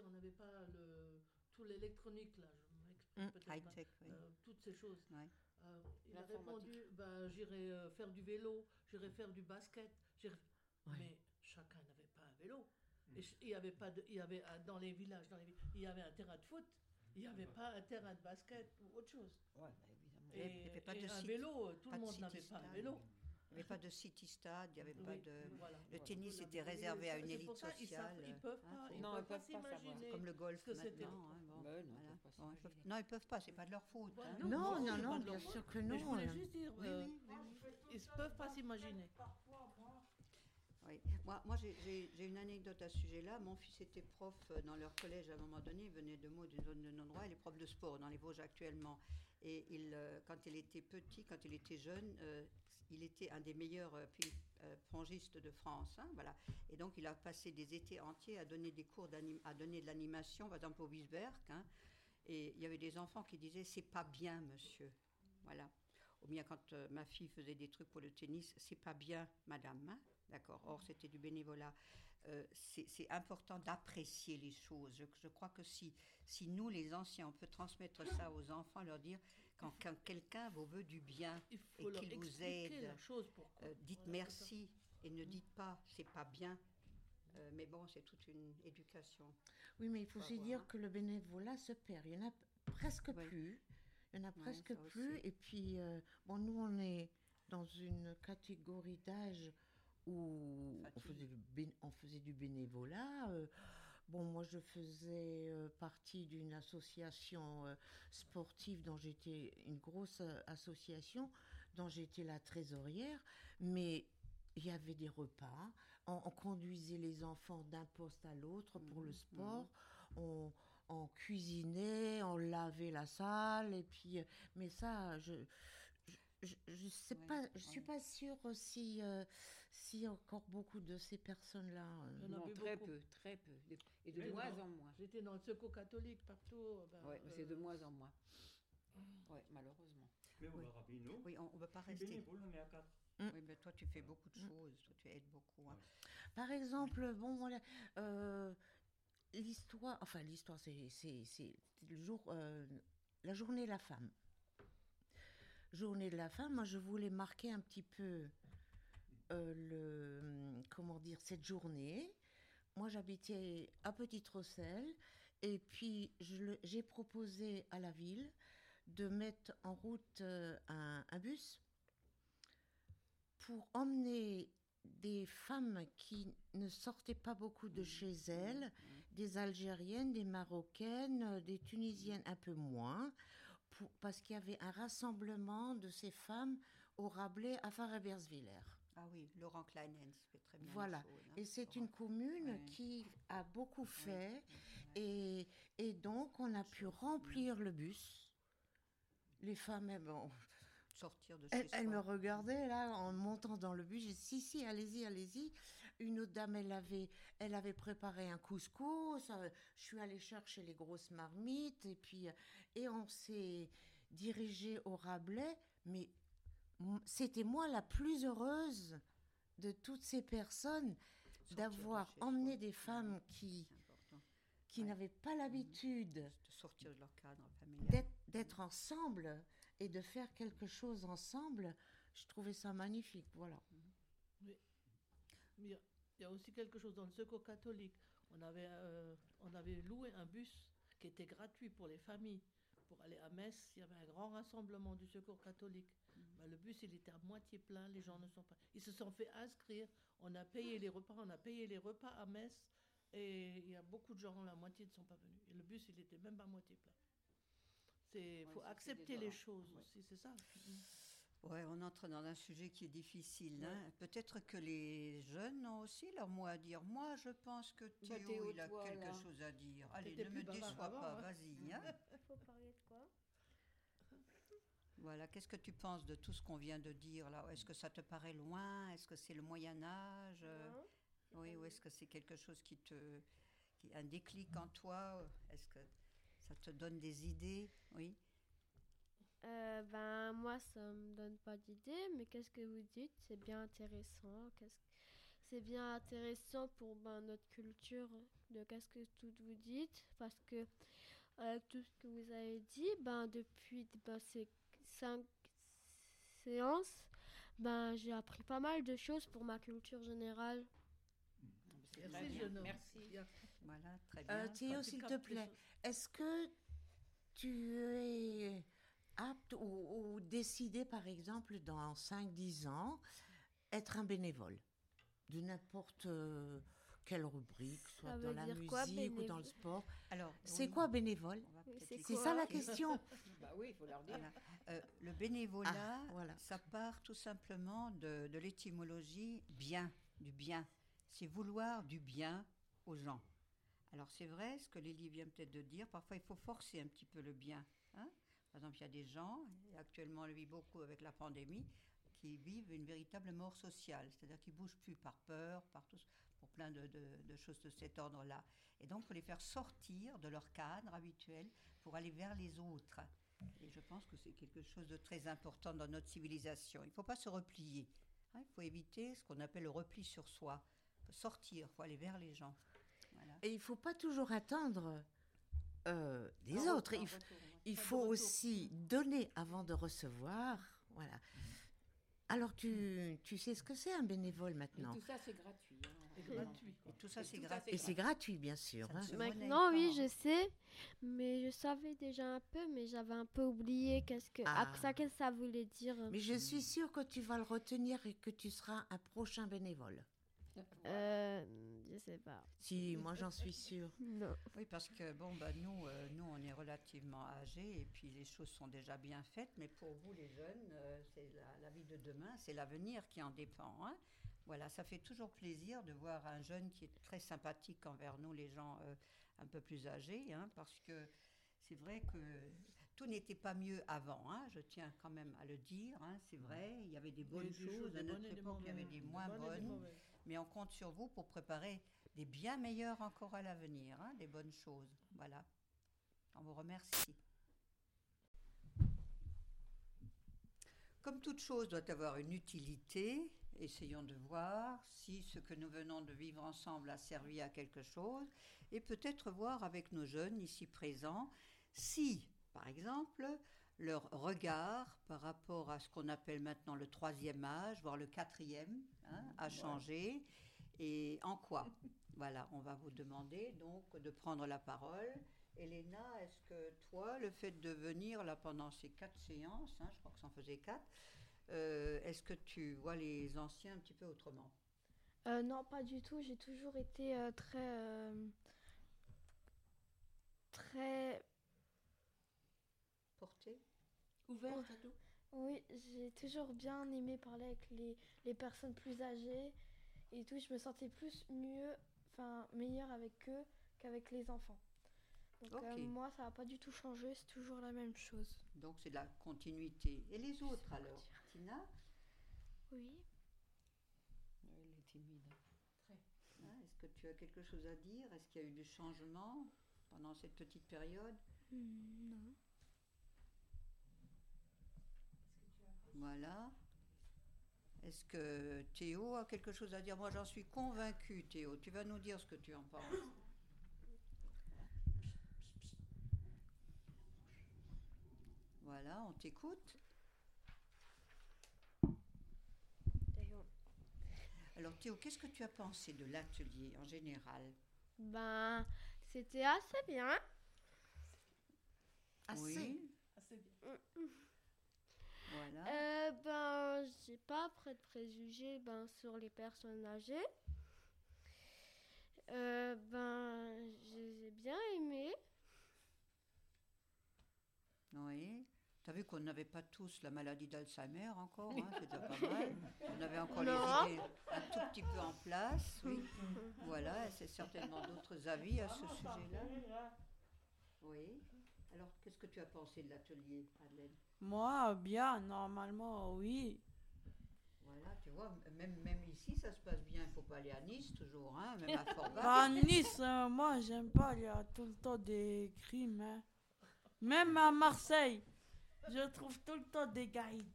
si on n'avait pas le, tout l'électronique, là, je peut-être high-tech, oui. euh, toutes ces choses. Euh, il a répondu bah, j'irai euh, faire du vélo, j'irai faire du basket. j'irai-. Mais chacun n'avait pas un vélo. Et ch- il y avait pas de, il y avait dans les villages, dans les villes, il y avait un terrain de foot. Il n'y avait pas un terrain de basket ou autre chose. Ouais, bah, évidemment. Et, il y avait pas et de un site- vélo, tout pas le de monde n'avait pas un vélo. Il n'y avait pas de city stade, il n'y avait pas de... voilà. Le tennis Voilà. était réservé à une élite pour ça, ils sociale. peuvent hein, pas, ils Non, peuvent ils pas peuvent pas savoir. s'imaginer. Comme le golf maintenant. hein, bon, non, ils voilà. peuvent pas Bon, ils s'imaginer. peuvent- non, ils peuvent pas, c'est pas de leur faute. Voilà. hein. Non, Non, non, bien faute. sûr que Mais non. je voulais euh. juste dire, Oui, euh, oui, oui, ils ne peuvent pas s'imaginer. Oui. Moi, moi j'ai- une anecdote à ce sujet-là. Mon fils était prof euh, dans leur collège à un moment donné. Il venait de Meaux, d'une zone de non-droit. Il est prof de sport dans les Vosges actuellement. Et euh, quand il était petit, quand il était jeune, euh, il était un des meilleurs euh, ping- euh, pongistes de France. hein, voilà. Et donc, il a passé des étés entiers à donner des cours, à donner de l'animation, par exemple au Wiesberg. hein. et il y avait des enfants qui disaient C'est pas bien, monsieur. Voilà. Ou bien quand ma fille faisait des trucs pour le tennis, c'est pas bien, madame. hein. D'accord. Or, c'était du bénévolat. Euh, c'est important d'apprécier les choses. Je, je crois que si, si nous, les anciens, on peut transmettre ça aux enfants, leur dire quand, quand quelqu'un vous veut du bien, Il Et qu'ils vous la chose pourquoi. euh, dites Voilà, merci et ne dites pas c'est pas bien. Euh, mais bon, c'est toute une éducation. Oui, mais il faut Faut aussi avoir, dire hein. que le bénévolat se perd. Il y en a presque plus. Il y en a presque plus. aussi. Et puis, euh, bon, nous, on est dans une catégorie d'âge où on faisait, du bé- on faisait du bénévolat. euh, bon, moi, je faisais euh, partie d'une association euh, sportive dont j'étais une grosse association, dont j'étais la trésorière. Mais il y avait des repas, on, on conduisait les enfants d'un poste à l'autre pour le sport, on, on cuisinait, on lavait la salle, et puis, mais ça, je, je, je, je sais Ouais, pas, je suis pas sûre si, euh, si encore beaucoup de ces personnes-là. euh, Non, vu très beaucoup. peu, très peu. Et de Mais moins non. en moins. J'étais dans le secours catholique partout. ben, Ouais, euh, c'est de moins en moins. Ouais, malheureusement. Mais au Oui. Oui, on ne peut pas rester. bénévole, on est à quatre. Oui, mais toi, tu fais beaucoup de choses. Toi, tu aides beaucoup. hein. Par exemple, bon, voilà, euh, l'histoire, enfin, l'histoire, c'est, le jour, euh, la journée de la femme. Journée de la femme, moi, je voulais marquer un petit peu euh, le, comment dire, cette journée. Moi, j'habitais à Petite Rosselle, et puis j'ai proposé à la ville de mettre en route euh, un, un bus pour emmener des femmes qui ne sortaient pas beaucoup de chez elles, des Algériennes, des Marocaines, euh, des Tunisiennes un peu moins, pour- parce qu'il y avait un rassemblement de ces femmes au Rabelais à Farebersviller. Ah oui, Laurent Kleinens fait très bien. Voilà. hein. Et c'est une commune Ouais. qui a beaucoup fait. Et, et donc, on a pu remplir le bus. Les femmes, elles, bon, Sortir de chez elle, me regardait là en montant dans le bus. J'ai dit si si, allez-y, allez-y. Une autre dame, elle avait, elle avait préparé un couscous. euh, Je suis allée chercher les grosses marmites et puis euh, et on s'est dirigé au Rabelais. Mais c'était moi la plus heureuse de toutes ces personnes de d'avoir emmené des femmes qui qui Ouais. n'avaient pas l'habitude De sortir de leur cadre familial. d'être ensemble et de faire quelque chose ensemble, je trouvais ça magnifique. Voilà. Mais il y, a- aussi quelque chose dans le secours catholique. On avait, euh, on avait loué un bus qui était gratuit pour les familles. Pour aller à Metz, il y avait un grand rassemblement du secours catholique. Ben, le bus, il était à moitié plein, les gens ne sont pas. Ils se sont fait inscrire. On a payé les repas, on a payé les repas à Metz. Et il y a beaucoup de gens, la moitié ne sont pas venus. Et le bus, il était même pas à moitié plein. Il Ouais, faut accepter les choses Ouais. aussi, c'est ça. Ouais, on entre dans un sujet qui est difficile. hein. Peut-être que les jeunes ont aussi leur mot à dire. Moi, je pense que Théo, Bah, Théo, il a toi, quelque là. chose à dire. Allez, ne me déçois pas, hein. vas-y. hein. Faut parler de quoi? Voilà, qu'est-ce que tu penses de tout ce qu'on vient de dire là? Est-ce que ça te paraît loin? Est-ce que c'est le Moyen Âge? Euh, Non Oui, ou est-ce que c'est quelque chose qui te, qui un déclic en toi? Est-ce que ça te donne des idées Oui. Euh, Ben moi ça me donne pas d'idée, mais qu'est-ce que vous dites? C'est bien intéressant. Qu'est-ce c'est bien intéressant pour ben, notre culture de qu'est-ce que tout vous dites parce que avec tout ce que vous avez dit, ben depuis ben, ces cinq séances, ben j'ai appris pas mal de choses pour ma culture générale. C'est Merci. Merci. Bien. Voilà, très bien. Euh, Théo, s'il te plaît, est-ce que tu es apte ou, ou décidé, par exemple, dans 5-10 ans, être un bénévole de n'importe euh, quelle rubrique, soit Ça dans la musique quoi, ou dans le sport? Alors, C'est oui, quoi bénévole? C'est ça la question. Bah oui, il faut leur dire. Voilà. Euh, le bénévolat, Ah, voilà. ça part tout simplement de, de l'étymologie bien, du bien. C'est vouloir du bien aux gens. Alors c'est vrai, ce que Lily vient peut-être de dire, parfois il faut forcer un petit peu le bien. hein. Par exemple, il y a des gens, et actuellement on le vit beaucoup avec la pandémie, qui vivent une véritable mort sociale, c'est-à-dire qu'ils bougent plus par peur, par tout, pour plein de, choses de cet ordre-là. Et donc, il faut les faire sortir de leur cadre habituel pour aller vers les autres. Et je pense que c'est quelque chose de très important dans notre civilisation. Il ne faut pas se replier. hein. Il faut éviter ce qu'on appelle le repli sur soi. Sortir, il faut aller vers les gens. Et il ne faut pas toujours attendre euh, des En re- autres. Il, retour, ouais. faut aussi donner avant de recevoir. Voilà. Alors, tu, tu sais ce que c'est un bénévole Et maintenant? tout ça, c'est gratuit. hein. C'est gratuit. Et tout ça, c'est gratuit. Et c'est gratuit, bien sûr. Hein. Maintenant, oui, je sais, mais je savais déjà un peu, mais j'avais un peu oublié qu'est-ce que, Ah. ah, ça, qu'est-ce que ça voulait dire. Mais je suis sûre que tu vas le retenir et que tu seras un prochain bénévole. Euh, je sais pas. Si, moi j'en suis sûre. Non. Oui, parce que bon, bah, nous, euh, nous, on est relativement âgés et puis les choses sont déjà bien faites. Mais pour vous, les jeunes, euh, c'est la, la vie de demain, c'est l'avenir qui en dépend. hein. Voilà, ça fait toujours plaisir de voir un jeune qui est très sympathique envers nous, les gens euh, un peu plus âgés, hein, parce que c'est vrai que tout n'était pas mieux avant. hein, je tiens quand même à le dire. hein, c'est vrai, il y avait des bonnes des choses. À notre époque, il y avait des des moins bonnes des. Mais on compte sur vous pour préparer des bien meilleurs encore à l'avenir, hein, des bonnes choses. Voilà. On vous remercie. Comme toute chose doit avoir une utilité, essayons de voir si ce que nous venons de vivre ensemble a servi à quelque chose et peut-être voir avec nos jeunes ici présents si, par exemple, leur regard par rapport à ce qu'on appelle maintenant le troisième âge, voire le quatrième, hein, a changé et en quoi? Voilà, on va vous demander donc de prendre la parole. Elena, est-ce que toi, le fait de venir là pendant ces quatre séances, hein, je crois que ça en faisait quatre, euh, est-ce que tu vois les anciens un petit peu autrement? Euh, non, pas du tout. J'ai toujours été euh, très. euh, très. Portés Ouverte à tout Oui, j'ai toujours bien aimé parler avec les, les personnes plus âgées et tout. Je me sentais plus mieux, enfin, meilleure avec eux qu'avec les enfants. Donc, euh, moi, ça n'a pas du tout changé. C'est toujours la même chose. Donc c'est de la continuité. Et les autres alors Tina, Oui. Elle est timide. hein, est-ce que tu as quelque chose à dire? Est-ce qu'il y a eu du changement pendant cette petite période? Hmm, non. Voilà. Est-ce que Théo a quelque chose à dire? Moi, j'en suis convaincue, Théo. Tu vas nous dire ce que tu en penses. Voilà, on t'écoute. Alors, Théo, qu'est-ce que tu as pensé de l'atelier en général? Ben, c'était assez bien. Assez. Oui, Assez bien. Voilà. Euh, ben, j'ai pas après de préjugés ben, sur les personnes âgées. Euh, ben, j'ai bien aimé. Oui. Tu as vu qu'on n'avait pas tous la maladie d'Alzheimer encore, hein, c'est déjà pas mal. On avait encore les Non. idées un tout petit peu en place. Oui. Voilà, c'est certainement d'autres avis à ce sujet-là. Oui. Alors, qu'est-ce que tu as pensé de l'atelier, Madeleine? Moi, bien, normalement, oui. Voilà, tu vois, même, même ici, ça se passe bien. Il ne faut pas aller à Nice toujours, hein, même à Forbach. Bah, Nice, euh, moi, j'aime pas, il y a tout le temps des crimes. hein. Même à Marseille, je trouve tout le temps des guides.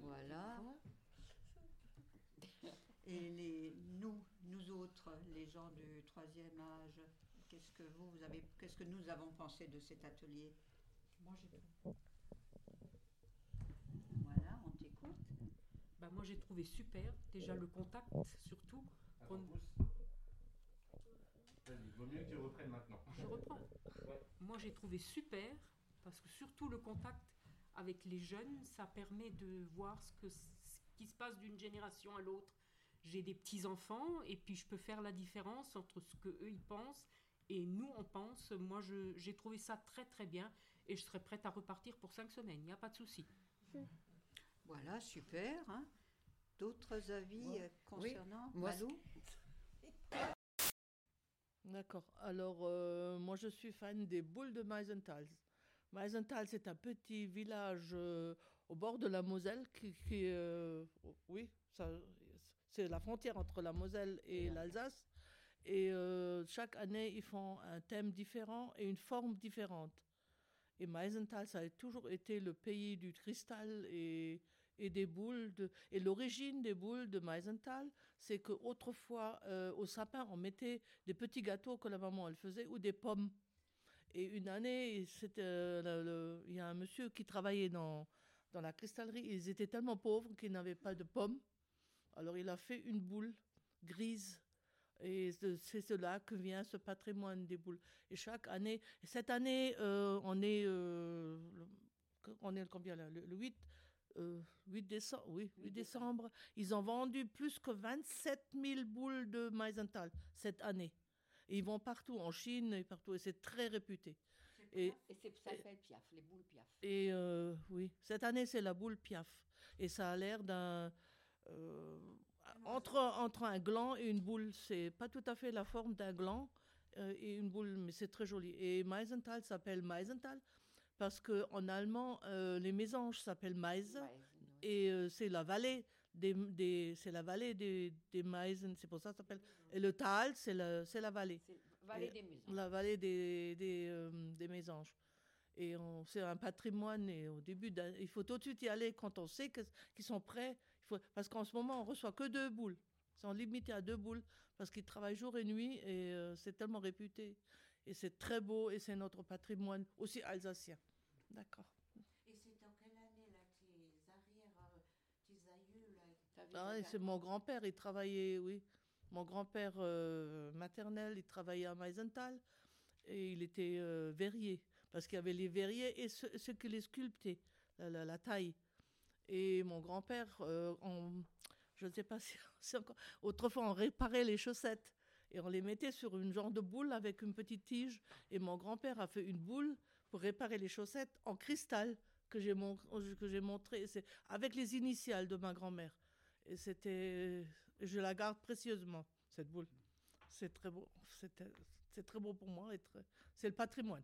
Voilà. Et les, nous, nous autres, les gens du troisième âge, qu'est-ce que vous, vous avez, qu'est-ce que nous avons pensé de cet atelier? Moi, j'ai Voilà, on t'écoute. bah, moi, j'ai trouvé super. Déjà, le contact, surtout. Attends. Vas-y, vaut mieux que tu reprennes maintenant. Je reprends. Ouais. Moi, j'ai trouvé super parce que surtout le contact avec les jeunes, ça permet de voir ce, que, ce qui se passe d'une génération à l'autre. J'ai des petits enfants et puis je peux faire la différence entre ce que eux ils pensent et nous on pense. Moi, je- j'ai trouvé ça très très bien et je serais prête à repartir pour cinq semaines. Il n'y a pas de souci. Voilà, super. hein. D'autres avis euh, concernant Moi, Malou? D'accord. Alors, euh, moi, je suis fan des boules de Meisenthal. Meisenthal, c'est un petit village euh, au bord de la Moselle qui, qui, euh, oui, ça, c'est la frontière entre la Moselle et l'Alsace. Et euh, chaque année, ils font un thème différent et une forme différente. Et Meisenthal, ça a toujours été le pays du cristal et, des boules. Et l'origine des boules de Meisenthal, c'est qu'autrefois, euh, au sapin, on mettait des petits gâteaux que la maman elle faisait ou des pommes. Et une année, euh, il y a un monsieur qui travaillait dans la cristallerie. Ils étaient tellement pauvres qu'ils n'avaient pas de pommes. Alors il a fait une boule grise. Et c'est là que vient ce patrimoine des boules. Et chaque année, et cette année, euh, on est, euh, le- on est combien là, le, le 8, euh, 8 décembre, oui, 8 décembre. Ils ont vendu plus que 27 000 boules de Meisenthal cette année. Et ils vont partout, en Chine et partout, et c'est très réputé. Et, Et c'est- ça s'appelle Piaf, les boules Piaf. et euh, oui, cette année, c'est la boule Piaf. Et ça a l'air d'un. euh, entre, entre un gland et une boule, c'est pas tout à fait la forme d'un gland euh, et une boule, mais c'est très joli. Et Meisenthal s'appelle Meisenthal parce qu'en allemand, euh, les mésanges s'appellent Meise et euh, c'est la vallée des, des c'est la vallée des, des Meisen, c'est pour ça que ça s'appelle. Et le Tal, c'est la, c'est la vallée des Maisons. la vallée des, des, des mésanges. Et on- c'est un patrimoine. Et au début, il faut tout de suite y aller quand on sait qu'ils sont prêts. Faut, parce qu'en ce moment, on reçoit que deux boules. Ils sont limités à deux boules parce qu'ils travaillent jour et nuit et euh, c'est tellement réputé. Et c'est très beau et c'est notre patrimoine aussi alsacien. D'accord. Et c'est dans quelle année, là, tes arrières, euh, tes aïeux, là Ah c'est mon grand-père, il travaillait, oui. Mon grand-père euh, maternel, il travaillait à Meisenthal et il était euh, verrier parce qu'il y avait les verriers et ceux, ceux qui les sculptaient, la, la- la taille. Et mon grand-père, euh, on- je ne sais pas si encore. Autrefois, on réparait les chaussettes et on les mettait sur une genre de boule avec une petite tige. Et mon grand-père a fait une boule pour réparer les chaussettes en cristal que j'ai montré. Avec les initiales de ma grand-mère. Et c'était, je la garde précieusement cette boule. C'est très beau. C'est très beau pour moi et c'est le patrimoine.